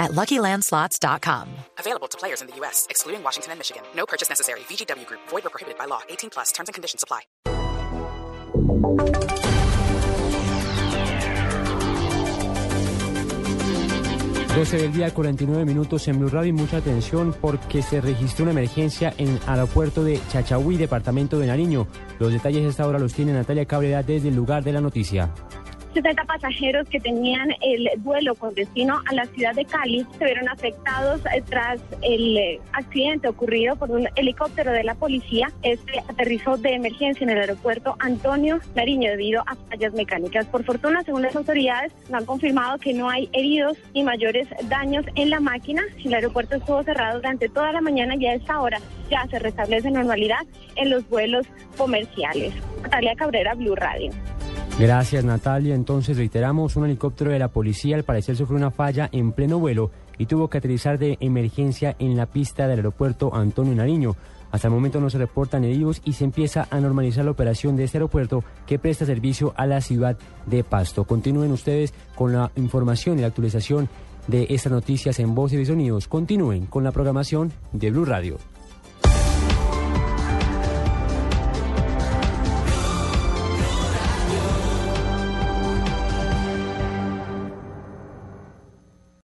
at LuckyLandSlots.com. Available to players in the U.S., excluding Washington and Michigan. No purchase necessary. VGW Group. Void or prohibited by law. 18 plus. Terms and conditions apply. 12 del día, 49 minutos en Blue Radio y mucha atención porque se registró una emergencia en el aeropuerto de Chachahuí, departamento de Nariño. Los detalles a esta hora los tiene Natalia Cabrera desde el lugar de la noticia. 60 pasajeros que tenían el vuelo con destino a la ciudad de Cali se vieron afectados eh, tras el eh, accidente ocurrido por un helicóptero de la policía. Este aterrizó de emergencia en el aeropuerto Antonio Nariño debido a fallas mecánicas. Por fortuna, según las autoridades, han confirmado que no hay heridos ni mayores daños en la máquina. El aeropuerto estuvo cerrado durante toda la mañana y a esta hora ya se restablece normalidad en los vuelos comerciales. Natalia Cabrera, Blue Radio. Gracias Natalia. Entonces reiteramos, un helicóptero de la policía al parecer sufrió una falla en pleno vuelo y tuvo que aterrizar de emergencia en la pista del aeropuerto Antonio Nariño. Hasta el momento no se reportan heridos y se empieza a normalizar la operación de este aeropuerto que presta servicio a la ciudad de Pasto. Continúen ustedes con la información y la actualización de estas noticias en voz y sonidos. Continúen con la programación de Blue Radio.